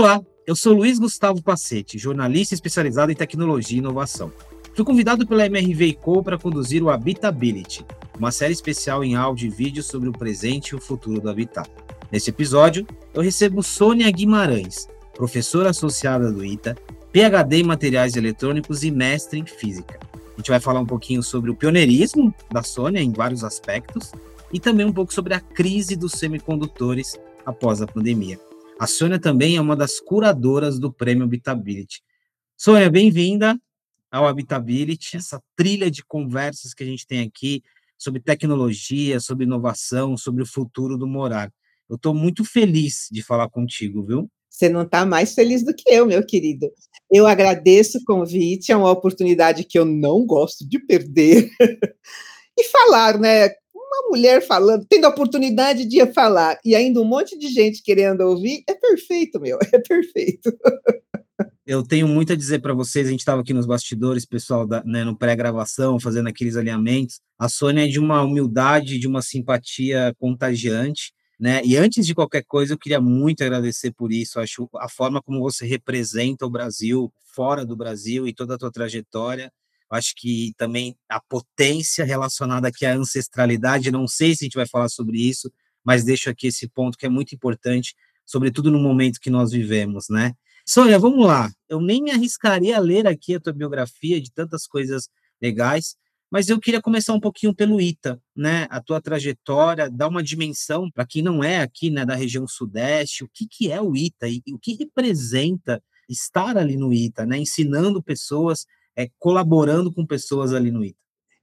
Olá, eu sou Luiz Gustavo Pacete, jornalista especializado em tecnologia e inovação. Fui convidado pela MRV Co para conduzir o Habitability, uma série especial em áudio e vídeo sobre o presente e o futuro do habitat. Neste episódio, eu recebo Sônia Guimarães, professora associada do ITA, PhD em materiais eletrônicos e mestre em física. A gente vai falar um pouquinho sobre o pioneirismo da Sônia em vários aspectos e também um pouco sobre a crise dos semicondutores após a pandemia. A Sônia também é uma das curadoras do Prêmio Habitability. Sônia, bem-vinda ao Habitability, essa trilha de conversas que a gente tem aqui sobre tecnologia, sobre inovação, sobre o futuro do morar. Eu estou muito feliz de falar contigo, viu? Você não está mais feliz do que eu, meu querido. Eu agradeço o convite, é uma oportunidade que eu não gosto de perder. e falar, né? Uma mulher falando, tendo a oportunidade de falar, e ainda um monte de gente querendo ouvir, é perfeito, meu, é perfeito. Eu tenho muito a dizer para vocês, a gente estava aqui nos bastidores, pessoal, da, né, no pré-gravação, fazendo aqueles alinhamentos. A Sônia é de uma humildade, de uma simpatia contagiante, né? E antes de qualquer coisa, eu queria muito agradecer por isso. Acho a forma como você representa o Brasil fora do Brasil e toda a tua trajetória acho que também a potência relacionada aqui à ancestralidade, não sei se a gente vai falar sobre isso, mas deixo aqui esse ponto que é muito importante, sobretudo no momento que nós vivemos, né? Sônia, vamos lá. Eu nem me arriscaria a ler aqui a tua biografia de tantas coisas legais, mas eu queria começar um pouquinho pelo ITA, né? A tua trajetória, dar uma dimensão para quem não é aqui, né, da região sudeste, o que que é o ITA e, e o que representa estar ali no ITA, né, ensinando pessoas é, colaborando com pessoas ali no ITA?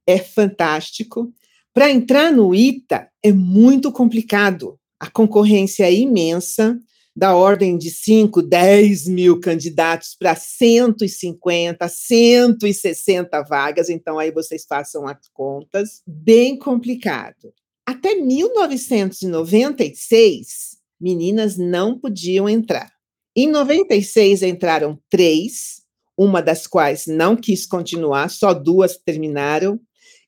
É fantástico. Para entrar no ITA é muito complicado. A concorrência é imensa, da ordem de 5, 10 mil candidatos para 150, 160 vagas, então aí vocês façam as contas, bem complicado. Até 1996, meninas não podiam entrar. Em 96 entraram três, uma das quais não quis continuar, só duas terminaram.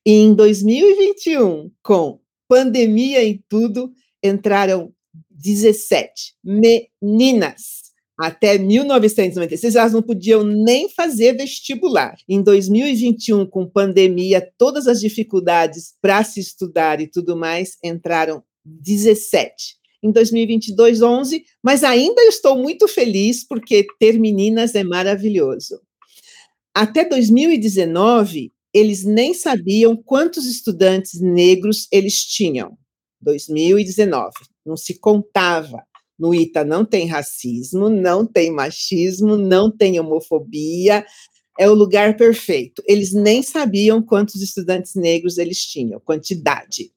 E em 2021, com pandemia e tudo, entraram 17 meninas. Até 1996, elas não podiam nem fazer vestibular. Em 2021, com pandemia, todas as dificuldades para se estudar e tudo mais, entraram 17 em 2022, 11, mas ainda estou muito feliz porque ter meninas é maravilhoso. Até 2019, eles nem sabiam quantos estudantes negros eles tinham. 2019, não se contava. No ITA não tem racismo, não tem machismo, não tem homofobia, é o lugar perfeito. Eles nem sabiam quantos estudantes negros eles tinham, quantidade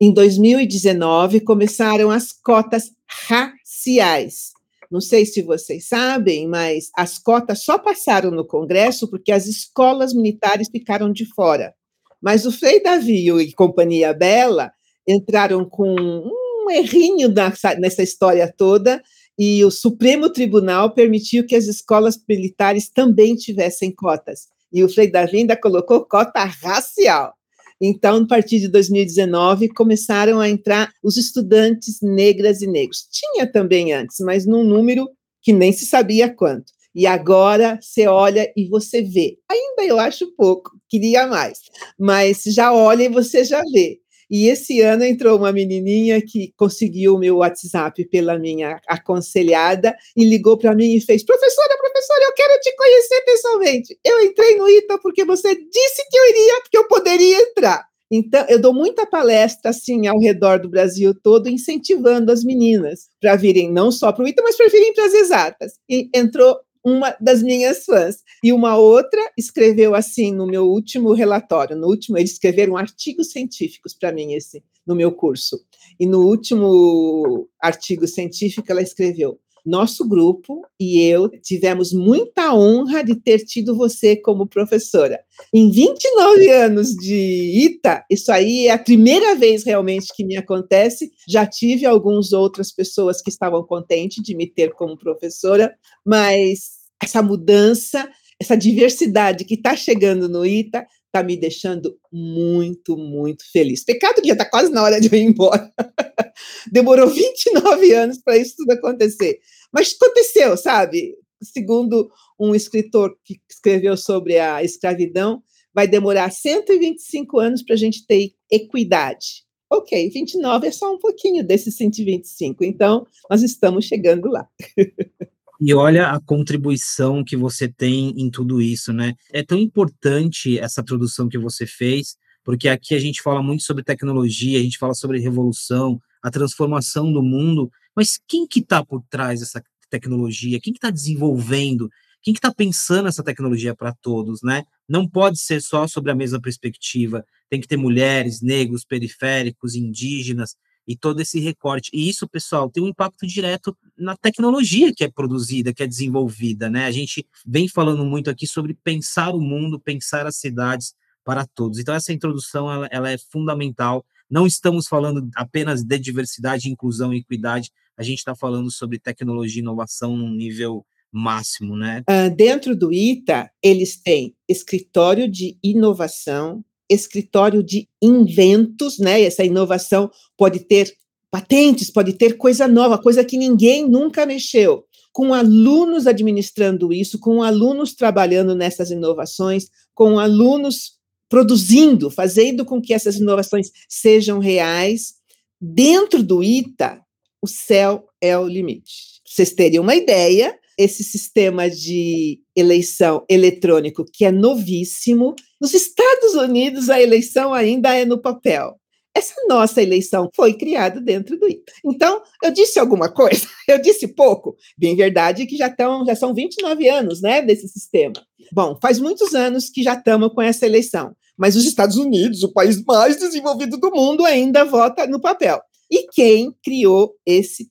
em 2019, começaram as cotas raciais. Não sei se vocês sabem, mas as cotas só passaram no Congresso porque as escolas militares ficaram de fora. Mas o Frei Davi e Companhia Bela entraram com um errinho nessa história toda e o Supremo Tribunal permitiu que as escolas militares também tivessem cotas. E o Frei Davi ainda colocou cota racial. Então, a partir de 2019, começaram a entrar os estudantes negras e negros. Tinha também antes, mas num número que nem se sabia quanto. E agora você olha e você vê. Ainda eu acho pouco, queria mais, mas já olha e você já vê. E esse ano entrou uma menininha que conseguiu o meu WhatsApp pela minha aconselhada e ligou para mim e fez: Professora, professora, eu quero te conhecer pessoalmente. Eu entrei no ITA porque você disse que eu iria, porque eu poderia entrar. Então, eu dou muita palestra assim ao redor do Brasil todo, incentivando as meninas para virem não só para o ITA, mas para virem para as exatas. E entrou uma das minhas fãs. E uma outra escreveu assim no meu último relatório, no último, eles escreveram artigos científicos para mim esse no meu curso. E no último artigo científico ela escreveu: nosso grupo e eu tivemos muita honra de ter tido você como professora. Em 29 anos de ITA, isso aí é a primeira vez realmente que me acontece. Já tive algumas outras pessoas que estavam contentes de me ter como professora, mas essa mudança, essa diversidade que está chegando no ITA, está me deixando muito, muito feliz. Pecado que já está quase na hora de eu ir embora. Demorou 29 anos para isso tudo acontecer. Mas aconteceu, sabe? Segundo um escritor que escreveu sobre a escravidão, vai demorar 125 anos para a gente ter equidade. Ok, 29 é só um pouquinho desses 125, então nós estamos chegando lá. E olha a contribuição que você tem em tudo isso, né? É tão importante essa produção que você fez, porque aqui a gente fala muito sobre tecnologia, a gente fala sobre revolução, a transformação do mundo, mas quem que está por trás dessa tecnologia? Quem que está desenvolvendo? Quem que está pensando essa tecnologia para todos, né? Não pode ser só sobre a mesma perspectiva. Tem que ter mulheres, negros, periféricos, indígenas, e todo esse recorte. E isso, pessoal, tem um impacto direto na tecnologia que é produzida, que é desenvolvida, né? A gente vem falando muito aqui sobre pensar o mundo, pensar as cidades para todos. Então, essa introdução, ela, ela é fundamental. Não estamos falando apenas de diversidade, inclusão e equidade, a gente está falando sobre tecnologia e inovação num nível máximo, né? Uh, dentro do ITA, eles têm escritório de inovação, escritório de inventos, né? Essa inovação pode ter patentes, pode ter coisa nova, coisa que ninguém nunca mexeu. Com alunos administrando isso, com alunos trabalhando nessas inovações, com alunos produzindo, fazendo com que essas inovações sejam reais. Dentro do ITA, o céu é o limite. Vocês teriam uma ideia, esse sistema de eleição eletrônico, que é novíssimo. Nos Estados Unidos, a eleição ainda é no papel. Essa nossa eleição foi criada dentro do ITA. Então, eu disse alguma coisa? Eu disse pouco? Bem verdade que já, estão, já são 29 anos né, desse sistema. Bom, faz muitos anos que já estamos com essa eleição. Mas os Estados Unidos, o país mais desenvolvido do mundo, ainda vota no papel. E quem criou esse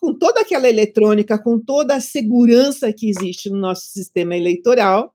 com toda aquela eletrônica, com toda a segurança que existe no nosso sistema eleitoral,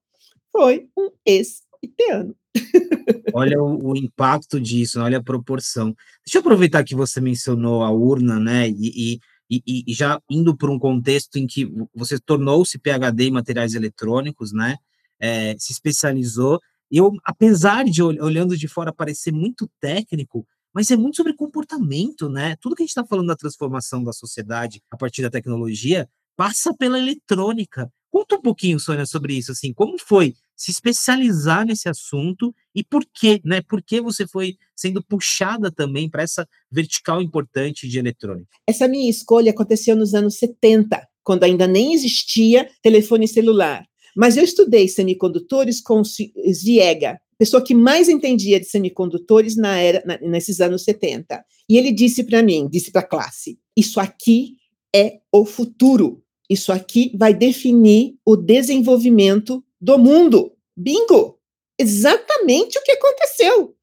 foi um ex-iteano. Olha o, o, impacto disso, olha a proporção. Deixa eu aproveitar que você mencionou a urna, né? E, e, e já indo para um contexto em que você tornou-se PhD em materiais eletrônicos, né? É, se especializou. Eu, apesar de olhando de fora parecer muito técnico, mas é muito sobre comportamento, né? Tudo que a gente está falando da transformação da sociedade a partir da tecnologia passa pela eletrônica. Conta um pouquinho, Sônia, sobre isso, assim, como foi se especializar nesse assunto e por quê, né? Por que você foi sendo puxada também para essa vertical importante de eletrônica? Essa minha escolha aconteceu nos anos 70, quando ainda nem existia telefone celular. Mas eu estudei semicondutores com Ziega, pessoa que mais entendia de semicondutores na era, na, nesses anos 70. E ele disse para mim, disse para a classe: Isso aqui é o futuro. Isso aqui vai definir o desenvolvimento do mundo. Bingo! Exatamente o que aconteceu.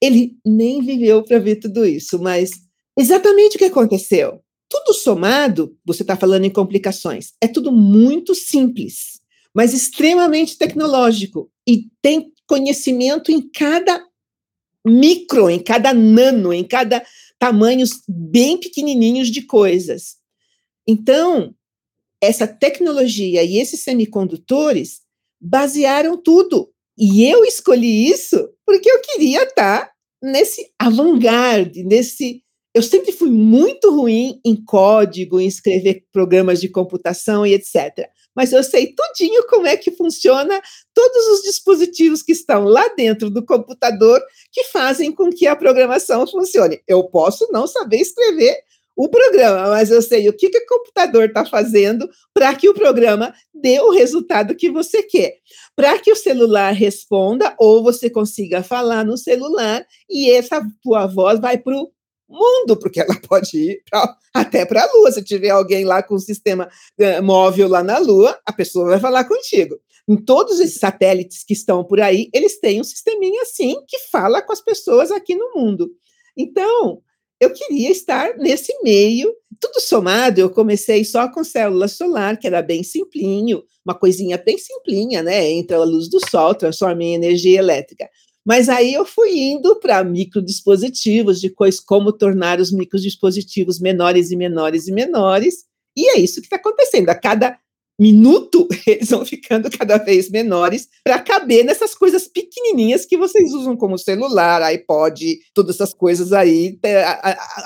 Ele nem viveu para ver tudo isso, mas exatamente o que aconteceu. Tudo somado, você está falando em complicações, é tudo muito simples, mas extremamente tecnológico e tem conhecimento em cada micro, em cada nano, em cada tamanhos bem pequenininhos de coisas. Então, essa tecnologia e esses semicondutores basearam tudo. E eu escolhi isso porque eu queria estar nesse avant-garde, nesse. Eu sempre fui muito ruim em código, em escrever programas de computação e etc mas eu sei tudinho como é que funciona todos os dispositivos que estão lá dentro do computador que fazem com que a programação funcione. Eu posso não saber escrever o programa, mas eu sei o que, que o computador está fazendo para que o programa dê o resultado que você quer. Para que o celular responda ou você consiga falar no celular e essa tua voz vai para o mundo, porque ela pode ir pra, até para a Lua. Se tiver alguém lá com um sistema uh, móvel lá na Lua, a pessoa vai falar contigo. Em todos esses satélites que estão por aí, eles têm um sisteminha assim que fala com as pessoas aqui no mundo. Então, eu queria estar nesse meio. Tudo somado, eu comecei só com célula solar, que era bem simplinho, uma coisinha bem simplinha, né? Entra a luz do sol, transforma em energia elétrica. Mas aí eu fui indo para microdispositivos, depois como tornar os microdispositivos menores e menores e menores, e é isso que está acontecendo. A cada minuto, eles vão ficando cada vez menores para caber nessas coisas pequenininhas que vocês usam como celular, iPod, todas essas coisas aí.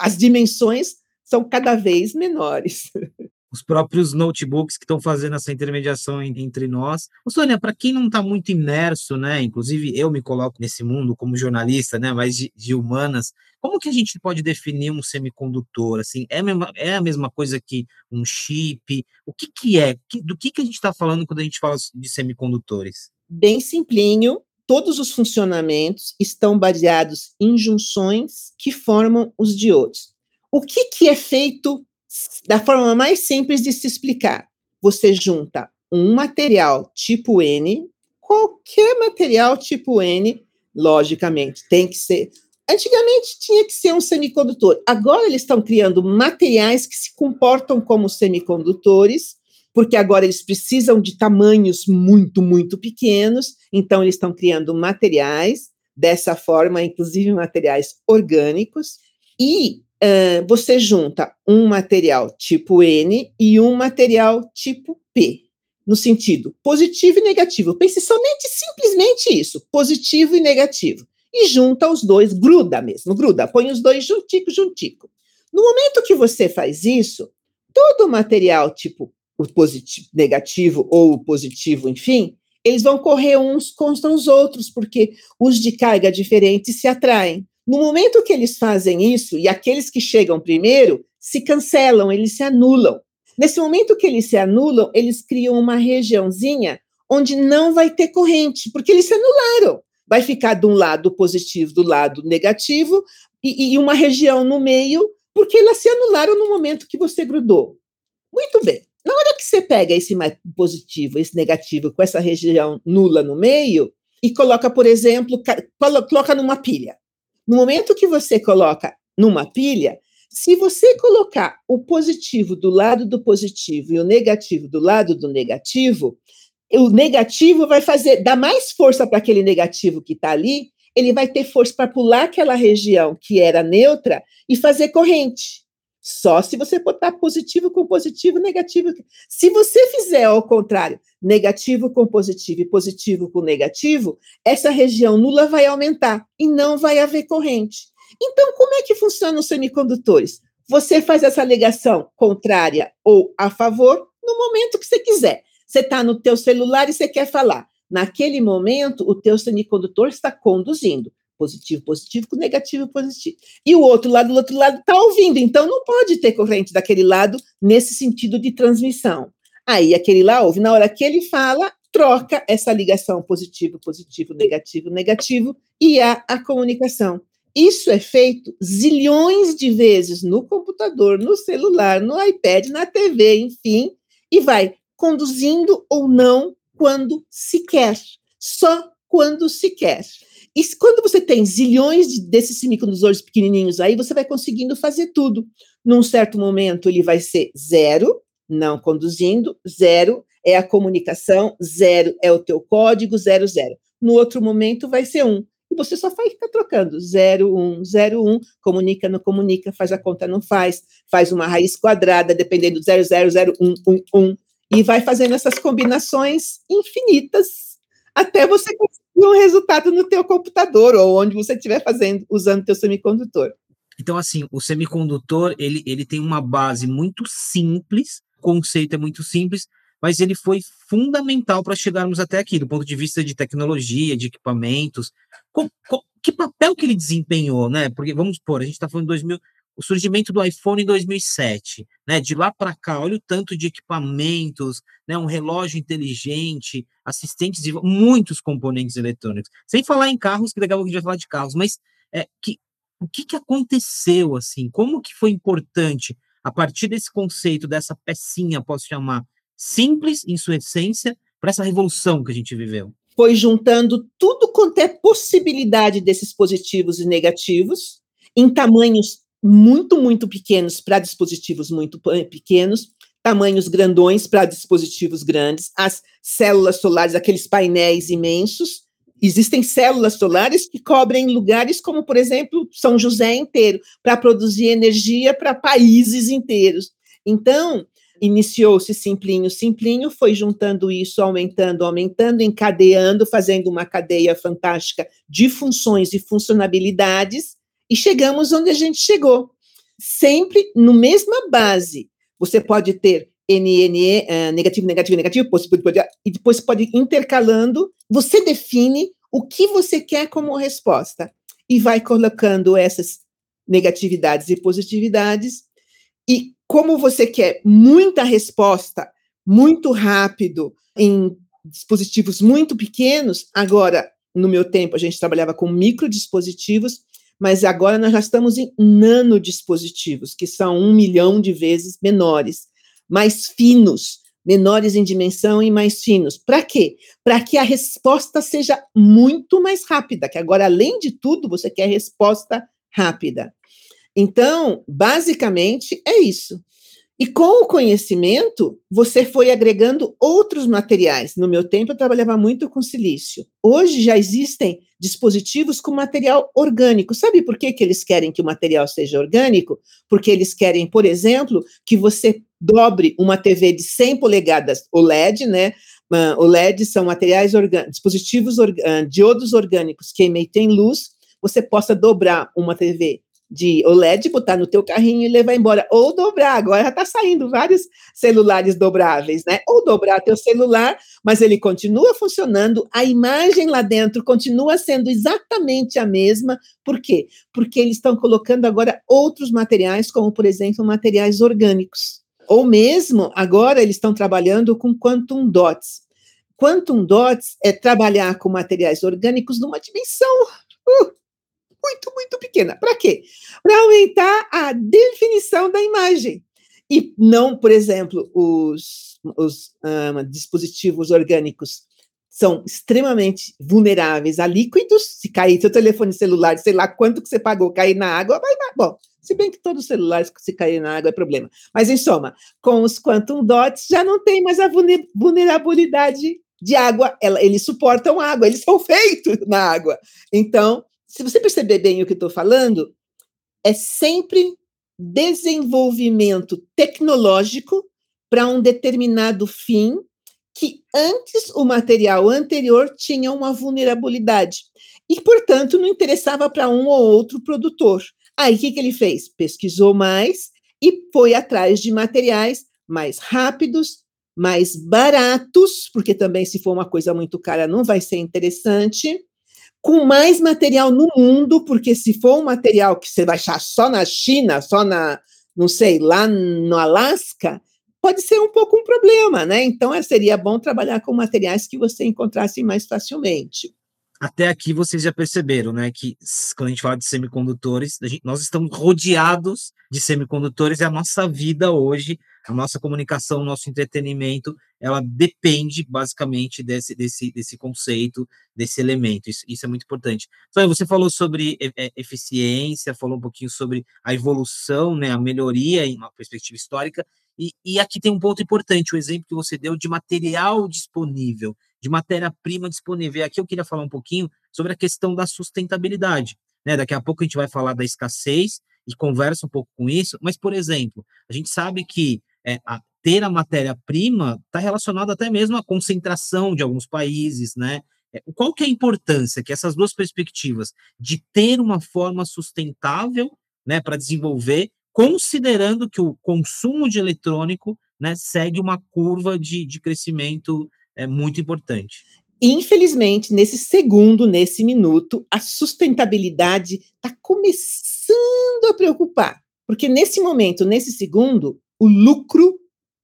As dimensões são cada vez menores. os próprios notebooks que estão fazendo essa intermediação entre nós. Ô, Sônia, para quem não está muito imerso, né, inclusive eu me coloco nesse mundo como jornalista, né, mas de, de, humanas, como que a gente pode definir um semicondutor? Assim, é a mesma, é a mesma coisa que um chip? O que, que é? Do que, que a gente está falando quando a gente fala de semicondutores? Bem simplinho, todos os funcionamentos estão baseados em junções que formam os diodos. O que, que é feito da forma mais simples de se explicar. Você junta um material tipo N, qualquer material tipo N, logicamente, tem que ser. Antigamente tinha que ser um semicondutor. Agora eles estão criando materiais que se comportam como semicondutores, porque agora eles precisam de tamanhos muito, muito pequenos. Então eles estão criando materiais dessa forma, inclusive materiais orgânicos. E uh, você junta um material tipo N e um material tipo P, no sentido positivo e negativo. Pense somente simplesmente isso, positivo e negativo. E junta os dois, gruda mesmo, gruda, põe os dois juntico, juntico. No momento que você faz isso, todo o material tipo o positivo, negativo ou o positivo, enfim, eles vão correr uns contra os outros, porque os de carga diferentes se atraem. No momento que eles fazem isso, e aqueles que chegam primeiro se cancelam, eles se anulam. Nesse momento que eles se anulam, eles criam uma regiãozinha onde não vai ter corrente, porque eles se anularam. Vai ficar de um lado positivo, do lado negativo, e, e uma região no meio, porque elas se anularam no momento que você grudou. Muito bem. Na hora que você pega esse positivo, esse negativo, com essa região nula no meio, e coloca, por exemplo, coloca numa pilha. No momento que você coloca numa pilha, se você colocar o positivo do lado do positivo e o negativo do lado do negativo, o negativo vai fazer, dar mais força para aquele negativo que está ali, ele vai ter força para pular aquela região que era neutra e fazer corrente. Só se você botar positivo com positivo, negativo. Se você fizer ao contrário, negativo com positivo e positivo com negativo, essa região nula vai aumentar e não vai haver corrente. Então, como é que funcionam os semicondutores? Você faz essa ligação contrária ou a favor no momento que você quiser. Você está no teu celular e você quer falar. Naquele momento, o teu semicondutor está conduzindo positivo, positivo, com negativo, positivo. E o outro lado, do outro lado, está ouvindo, então não pode ter corrente daquele lado nesse sentido de transmissão. Aí aquele lá ouve, na hora que ele fala, troca essa ligação positivo, positivo, negativo, negativo, e há a comunicação. Isso é feito zilhões de vezes no computador, no celular, no iPad, na TV, enfim, e vai conduzindo ou não quando se quer. Só quando se quer. E quando você tem zilhões de, desses semicondutores pequenininhos aí, você vai conseguindo fazer tudo. Num certo momento, ele vai ser zero, não conduzindo, zero é a comunicação, zero é o teu código, zero, zero. No outro momento, vai ser um. E você só vai ficar trocando zero, um, zero, um, comunica, não comunica, faz a conta, não faz, faz uma raiz quadrada, dependendo do zero, zero, zero, um, um, um, e vai fazendo essas combinações infinitas até você conseguir um resultado no teu computador ou onde você estiver fazendo usando teu semicondutor. Então, assim, o semicondutor ele, ele tem uma base muito simples, o conceito é muito simples, mas ele foi fundamental para chegarmos até aqui, do ponto de vista de tecnologia, de equipamentos. Com, com, que papel que ele desempenhou, né? Porque, vamos supor, a gente está falando de 2000, o surgimento do iPhone em 2007, né? De lá para cá, olha o tanto de equipamentos, né? Um relógio inteligente, assistentes de muitos componentes eletrônicos. Sem falar em carros, que legal que a gente vai falar de carros, mas é, que, o que, que aconteceu assim? Como que foi importante a partir desse conceito, dessa pecinha, posso chamar, simples em sua essência, para essa revolução que a gente viveu? Foi juntando tudo quanto é possibilidade desses positivos e negativos, em tamanhos muito, muito pequenos para dispositivos muito pequenos, tamanhos grandões para dispositivos grandes, as células solares, aqueles painéis imensos. Existem células solares que cobrem lugares como, por exemplo, São José inteiro, para produzir energia para países inteiros. Então, iniciou-se simplinho, simplinho, foi juntando isso, aumentando, aumentando, encadeando, fazendo uma cadeia fantástica de funções e funcionalidades, e chegamos onde a gente chegou. Sempre no mesma base. Você pode ter NNE, eh, negativo, negativo, negativo, e depois pode intercalando, você define o que você quer como resposta e vai colocando essas negatividades e positividades e como você quer muita resposta muito rápido em dispositivos muito pequenos, agora no meu tempo a gente trabalhava com microdispositivos, mas agora nós já estamos em nanodispositivos, que são um milhão de vezes menores mais finos, menores em dimensão e mais finos. Para quê? Para que a resposta seja muito mais rápida, que agora, além de tudo, você quer resposta rápida. Então, basicamente, é isso. E com o conhecimento, você foi agregando outros materiais. No meu tempo, eu trabalhava muito com silício. Hoje já existem dispositivos com material orgânico. Sabe por que, que eles querem que o material seja orgânico? Porque eles querem, por exemplo, que você dobre uma TV de 100 polegadas OLED, né? Uh, OLED são materiais dispositivos uh, diodos orgânicos que emitem luz. Você possa dobrar uma TV de OLED, botar no teu carrinho e levar embora. Ou dobrar, agora já está saindo vários celulares dobráveis, né? Ou dobrar teu celular, mas ele continua funcionando, a imagem lá dentro continua sendo exatamente a mesma. Por quê? Porque eles estão colocando agora outros materiais, como, por exemplo, materiais orgânicos. Ou mesmo, agora eles estão trabalhando com quantum dots. Quantum dots é trabalhar com materiais orgânicos numa dimensão uh, muito, muito pequena. Para quê? Para aumentar a definição da imagem. E não, por exemplo, os, os um, dispositivos orgânicos são extremamente vulneráveis a líquidos. Se cair seu telefone celular, sei lá quanto que você pagou, cair na água, vai, vai. Bom, se bem que todos os celulares, se caírem na água, é problema. Mas, em soma, com os quantum dots, já não tem mais a vulnerabilidade de água. Ela, eles suportam água, eles são feitos na água. Então, se você perceber bem o que estou falando, é sempre desenvolvimento tecnológico para um determinado fim que antes o material anterior tinha uma vulnerabilidade e, portanto, não interessava para um ou outro produtor. Aí, o que, que ele fez? Pesquisou mais e foi atrás de materiais mais rápidos, mais baratos, porque também, se for uma coisa muito cara, não vai ser interessante, com mais material no mundo, porque se for um material que você vai achar só na China, só na, não sei, lá no Alasca, pode ser um pouco um problema, né? Então, seria bom trabalhar com materiais que você encontrasse mais facilmente até aqui vocês já perceberam, né, que quando a gente fala de semicondutores, gente, nós estamos rodeados de semicondutores e a nossa vida hoje, a nossa comunicação, o nosso entretenimento, ela depende basicamente desse, desse, desse conceito, desse elemento. Isso, isso é muito importante. Então, você falou sobre eficiência, falou um pouquinho sobre a evolução, né, a melhoria em uma perspectiva histórica, e, e aqui tem um ponto importante, o exemplo que você deu de material disponível de matéria-prima disponível. Aqui eu queria falar um pouquinho sobre a questão da sustentabilidade. Né? Daqui a pouco a gente vai falar da escassez e conversa um pouco com isso, mas, por exemplo, a gente sabe que é, a, ter a matéria-prima está relacionado até mesmo à concentração de alguns países, né? É, qual que é a importância que essas duas perspectivas de ter uma forma sustentável né, para desenvolver, considerando que o consumo de eletrônico né, segue uma curva de, de crescimento é muito importante. Infelizmente, nesse segundo, nesse minuto, a sustentabilidade está começando a preocupar. Porque nesse momento, nesse segundo, o lucro,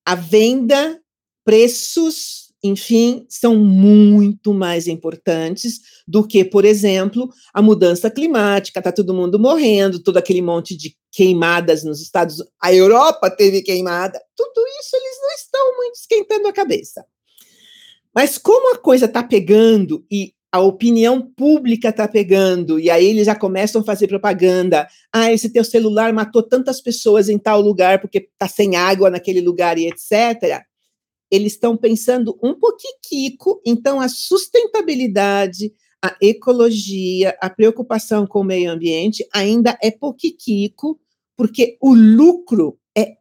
a venda, preços, enfim, são muito mais importantes do que, por exemplo, a mudança climática. Está todo mundo morrendo, todo aquele monte de queimadas nos Estados Unidos. A Europa teve queimada. Tudo isso eles não estão muito esquentando a cabeça. Mas como a coisa está pegando e a opinião pública está pegando, e aí eles já começam a fazer propaganda. Ah, esse teu celular matou tantas pessoas em tal lugar porque está sem água naquele lugar e etc. Eles estão pensando um pouquinho, então a sustentabilidade, a ecologia, a preocupação com o meio ambiente ainda é pouquinho, porque o lucro é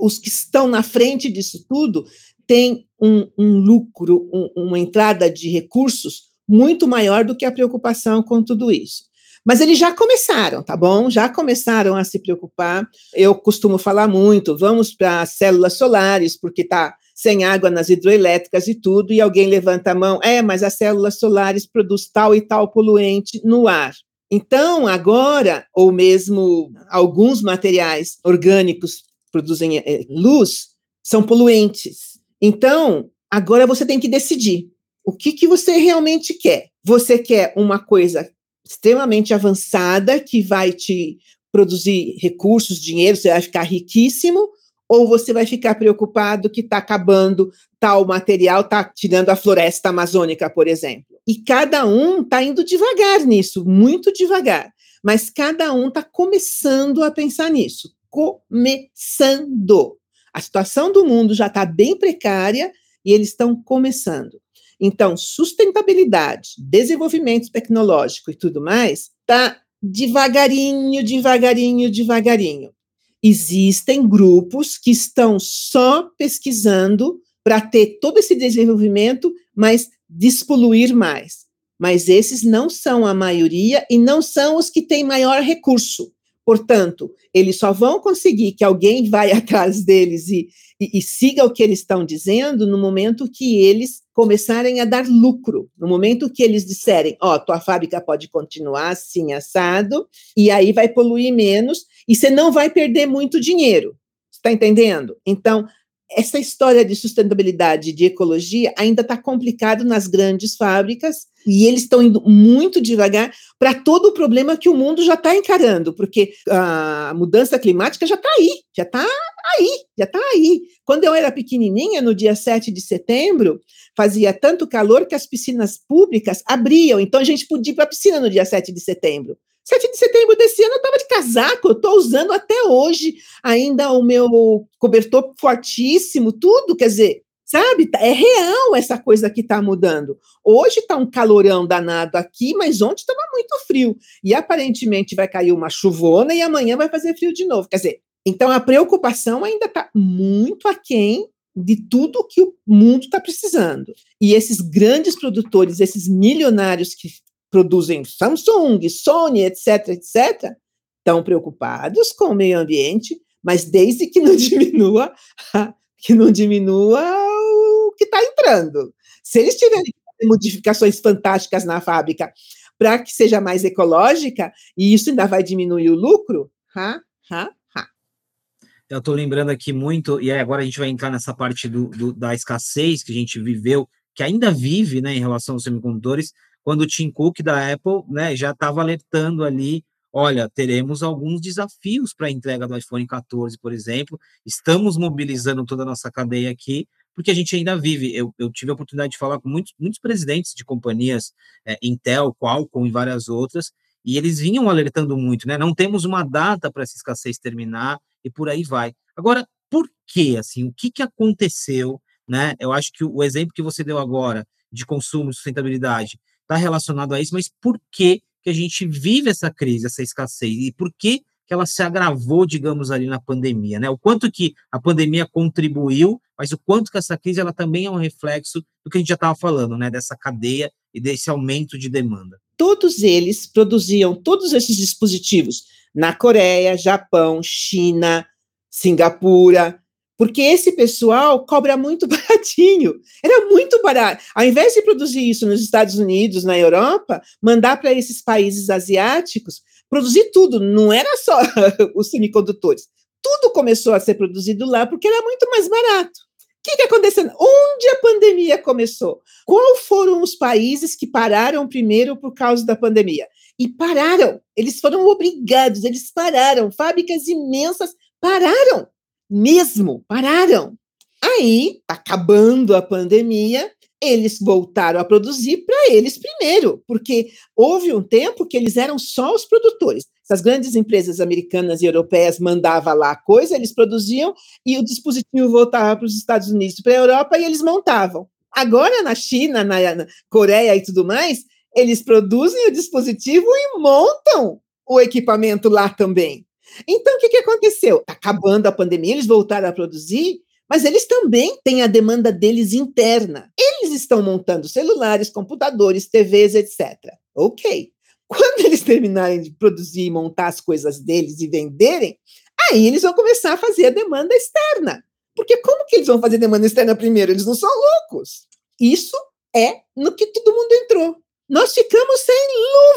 os que estão na frente disso tudo têm um, um lucro, um, uma entrada de recursos muito maior do que a preocupação com tudo isso. Mas eles já começaram, tá bom? Já começaram a se preocupar. Eu costumo falar muito, vamos para células solares, porque está sem água nas hidroelétricas e tudo, e alguém levanta a mão, é, mas as células solares produzem tal e tal poluente no ar. Então, agora, ou mesmo alguns materiais orgânicos produzem é, luz, são poluentes. Então, agora você tem que decidir o que, que você realmente quer. Você quer uma coisa extremamente avançada que vai te produzir recursos, dinheiro, você vai ficar riquíssimo, ou você vai ficar preocupado que está acabando tal material, está tirando a floresta amazônica, por exemplo. E cada um está indo devagar nisso, muito devagar. Mas cada um está começando a pensar nisso. Começando. A situação do mundo já está bem precária e eles estão começando. Então, sustentabilidade, desenvolvimento tecnológico e tudo mais, está devagarinho, devagarinho, devagarinho existem grupos que estão só pesquisando para ter todo esse desenvolvimento, mas despoluir mais. Mas esses não são a maioria e não são os que têm maior recurso. Portanto, eles só vão conseguir que alguém vai atrás deles e, e, e, siga o que eles estão dizendo no momento que eles começarem a dar lucro, no momento que eles disserem, ó, oh, tua fábrica pode continuar assim assado, e aí vai poluir menos, e você não vai perder muito dinheiro. Está entendendo? Então, essa história de sustentabilidade, de ecologia, ainda está complicado nas grandes fábricas e eles estão indo muito devagar para todo o problema que o mundo já está encarando, porque a mudança climática já está aí, já está aí, já está aí. Quando eu era pequenininha, no dia 7 de setembro, fazia tanto calor que as piscinas públicas abriam, então a gente podia ir para a piscina no dia 7 de setembro. 7 de setembro desse ano eu estava de casaco, eu estou usando até hoje ainda o meu cobertor fortíssimo, tudo, quer dizer, sabe? É real essa coisa que está mudando. Hoje está um calorão danado aqui, mas ontem estava muito frio. E aparentemente vai cair uma chuvona e amanhã vai fazer frio de novo. Quer dizer, então a preocupação ainda está muito aquém de tudo que o mundo está precisando. E esses grandes produtores, esses milionários que produzem Samsung, Sony, etc., etc., estão preocupados com o meio ambiente, mas desde que não diminua, que não diminua o que está entrando. Se eles tiverem modificações fantásticas na fábrica para que seja mais ecológica, e isso ainda vai diminuir o lucro, ha, ha, ha. Eu estou lembrando aqui muito, e agora a gente vai entrar nessa parte do, do, da escassez que a gente viveu, que ainda vive né, em relação aos semicondutores, quando o Tim Cook da Apple né, já estava alertando ali, olha, teremos alguns desafios para a entrega do iPhone 14, por exemplo, estamos mobilizando toda a nossa cadeia aqui, porque a gente ainda vive. Eu, eu tive a oportunidade de falar com muitos, muitos presidentes de companhias, é, Intel, Qualcomm e várias outras, e eles vinham alertando muito, né? Não temos uma data para essa escassez terminar e por aí vai. Agora, por quê? Assim, o que, que aconteceu? Né? Eu acho que o exemplo que você deu agora de consumo e sustentabilidade está relacionado a isso, mas por que, que a gente vive essa crise, essa escassez? E por que, que ela se agravou, digamos, ali na pandemia? Né? O quanto que a pandemia contribuiu, mas o quanto que essa crise ela também é um reflexo do que a gente já estava falando, né? dessa cadeia e desse aumento de demanda. Todos eles produziam todos esses dispositivos na Coreia, Japão, China, Singapura, porque esse pessoal cobra muito baratinho. Era muito barato. Ao invés de produzir isso nos Estados Unidos, na Europa, mandar para esses países asiáticos, produzir tudo, não era só os semicondutores. Tudo começou a ser produzido lá porque era muito mais barato. O que, que aconteceu? Onde a pandemia começou? Qual foram os países que pararam primeiro por causa da pandemia? E pararam. Eles foram obrigados, eles pararam. Fábricas imensas pararam mesmo, pararam. Aí, acabando a pandemia, eles voltaram a produzir para eles primeiro, porque houve um tempo que eles eram só os produtores. Essas grandes empresas americanas e europeias mandavam lá a coisa, eles produziam e o dispositivo voltava para os Estados Unidos, para a Europa e eles montavam. Agora, na China, na, na Coreia e tudo mais, eles produzem o dispositivo e montam o equipamento lá também. Então, o que, que aconteceu? Está acabando a pandemia, eles voltaram a produzir, mas eles também têm a demanda deles interna. Eles estão montando celulares, computadores, TVs, etc. Ok. Quando eles terminarem de produzir e montar as coisas deles e venderem, aí eles vão começar a fazer a demanda externa. Porque como que eles vão fazer demanda externa primeiro? Eles não são loucos. Isso é no que todo mundo entrou. Nós ficamos sem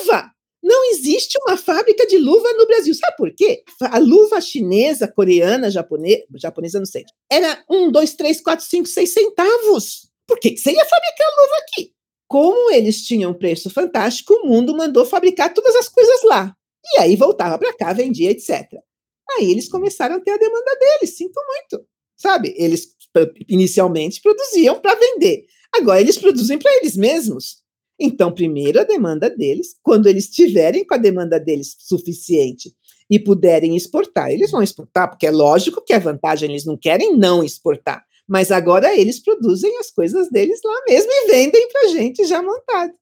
luva. Não existe uma fábrica de luva no Brasil. Sabe por quê? A luva chinesa, coreana, japonesa, japonesa não sei, era um, dois, três, quatro, cinco, seis centavos. Por que você ia fabricar luva aqui? Como eles tinham um preço fantástico, o mundo mandou fabricar todas as coisas lá. E aí voltava para cá, vendia, etc. Aí eles começaram a ter a demanda deles, sinto muito. Sabe? Eles inicialmente produziam para vender. Agora eles produzem para eles mesmos. Então, primeiro a demanda deles, quando eles tiverem com a demanda deles suficiente e puderem exportar, eles vão exportar, porque é lógico que a vantagem, eles não querem não exportar, mas agora eles produzem as coisas deles lá mesmo e vendem para a gente já montado.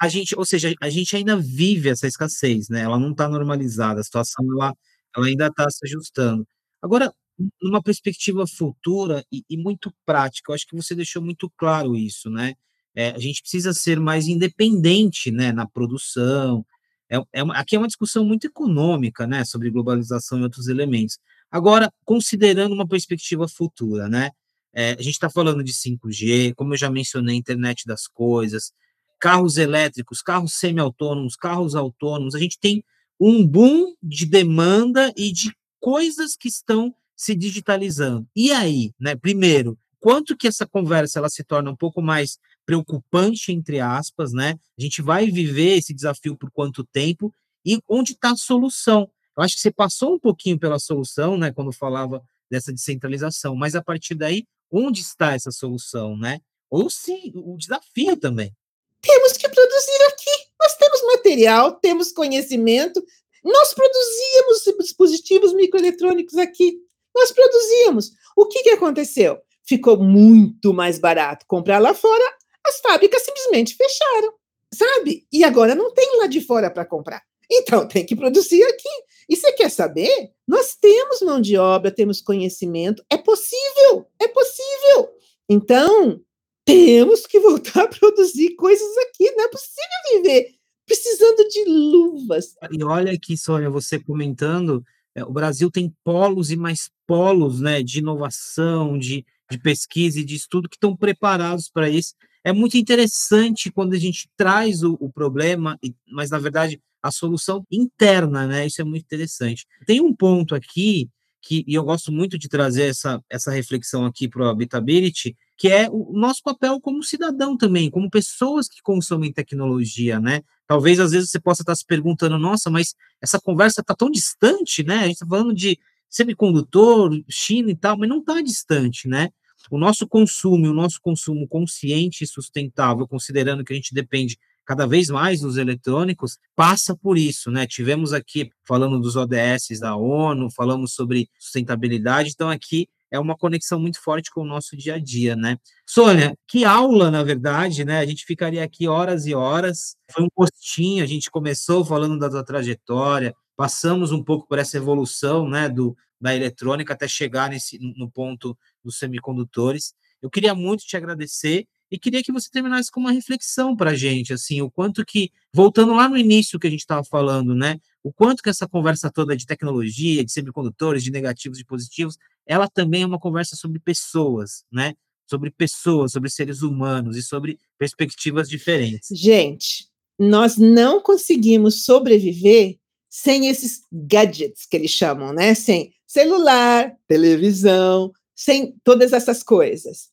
a gente, ou seja, a gente ainda vive essa escassez, né? Ela não está normalizada, a situação ela, ela ainda está se ajustando. Agora, numa perspectiva futura e, e, muito prática, eu acho que você deixou muito claro isso, né? É, a gente precisa ser mais independente, né, na produção. É, é aqui é uma discussão muito econômica, né, sobre globalização e outros elementos. Agora, considerando uma perspectiva futura, né? É, a gente está falando de 5G, como eu já mencionei, internet das coisas, carros elétricos, carros semi-autônomos, carros autônomos. A gente tem um boom de demanda e de coisas que estão se digitalizando. E aí, né? Primeiro, quanto que essa conversa ela se torna um pouco mais preocupante entre aspas, né? A gente vai viver esse desafio por quanto tempo e onde está a solução? Eu acho que você passou um pouquinho pela solução, né? Quando falava dessa descentralização, mas a partir daí, onde está essa solução, né? Ou se o desafio também. Temos que produzir aqui. Nós temos material, temos conhecimento. Nós produzíamos dispositivos microeletrônicos aqui. Nós produzíamos. O que, que aconteceu? Ficou muito mais barato comprar lá fora, as fábricas simplesmente fecharam, sabe? E agora não tem lá de fora para comprar. Então tem que produzir aqui. E você quer saber? Nós temos mão de obra, temos conhecimento, é possível, é possível. Então, temos que voltar a produzir coisas aqui, não é possível viver precisando de luvas. E olha aqui, Sônia, você comentando, é, o Brasil tem polos e mais polos né, de inovação, de, de pesquisa e de estudo que estão preparados para isso. É muito interessante quando a gente traz o, o problema, mas na verdade a solução interna, né? Isso é muito interessante. Tem um ponto aqui que e eu gosto muito de trazer essa, essa reflexão aqui para o Habitability, que é o nosso papel como cidadão também, como pessoas que consomem tecnologia, né? Talvez às vezes você possa estar se perguntando, nossa, mas essa conversa está tão distante, né? A gente está falando de semicondutor, China e tal, mas não está distante, né? O nosso consumo, o nosso consumo consciente e sustentável, considerando que a gente depende cada vez mais dos eletrônicos, passa por isso, né? Tivemos aqui falando dos ODS da ONU, falamos sobre sustentabilidade, então aqui é uma conexão muito forte com o nosso dia a dia, né? Sônia, que aula, na verdade, né? A gente ficaria aqui horas e horas. Foi um postinho, a gente começou falando da tua trajetória, passamos um pouco por essa evolução, né, do, da eletrônica até chegar nesse, no ponto dos semicondutores. Eu queria muito te agradecer e queria que você terminasse com uma reflexão para a gente, assim, o quanto que, voltando lá no início que a gente estava falando, né, o quanto que essa conversa toda de tecnologia, de semicondutores, de negativos e positivos, ela também é uma conversa sobre pessoas, né, sobre pessoas, sobre seres humanos e sobre perspectivas diferentes. Gente, nós não conseguimos sobreviver sem esses gadgets que eles chamam, né, sem celular, televisão, sem todas essas coisas.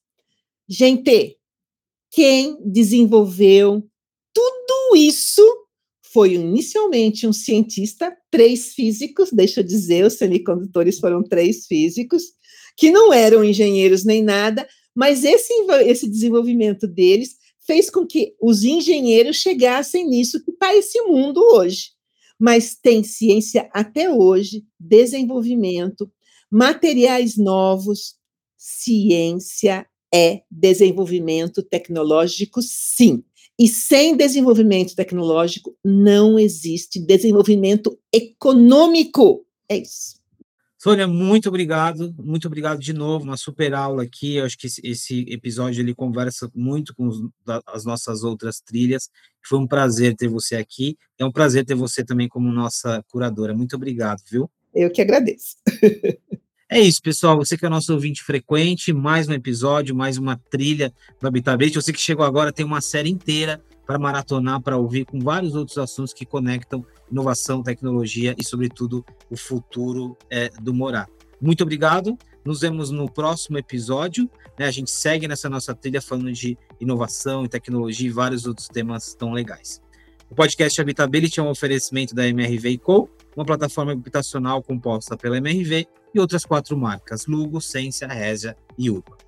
Gente, quem desenvolveu tudo isso foi inicialmente um cientista, três físicos, deixa eu dizer, os semicondutores foram três físicos, que não eram engenheiros nem nada, mas esse, esse desenvolvimento deles fez com que os engenheiros chegassem nisso que está esse mundo hoje. Mas tem ciência até hoje, desenvolvimento, materiais novos, ciência é desenvolvimento tecnológico, sim. E sem desenvolvimento tecnológico não existe desenvolvimento econômico. É isso. Sônia, muito obrigado, muito obrigado de novo, uma super aula aqui. Eu acho que esse episódio ele conversa muito com os, as nossas outras trilhas. Foi um prazer ter você aqui. É um prazer ter você também como nossa curadora. Muito obrigado, viu? Eu que agradeço. É isso, pessoal. Você que é nosso ouvinte frequente, mais um episódio, mais uma trilha do Habitabate. Você que chegou agora tem uma série inteira para maratonar, para ouvir, com vários outros assuntos que conectam inovação, tecnologia e, sobretudo, o futuro é, do morar. Muito obrigado. Nos vemos no próximo episódio. Né? A gente segue nessa nossa trilha falando de inovação e tecnologia e vários outros temas tão legais. O podcast Habitability é um oferecimento da MRV Co, uma plataforma habitacional composta pela MRV e outras quatro marcas, Lugo, Sensia, Regia e Urba.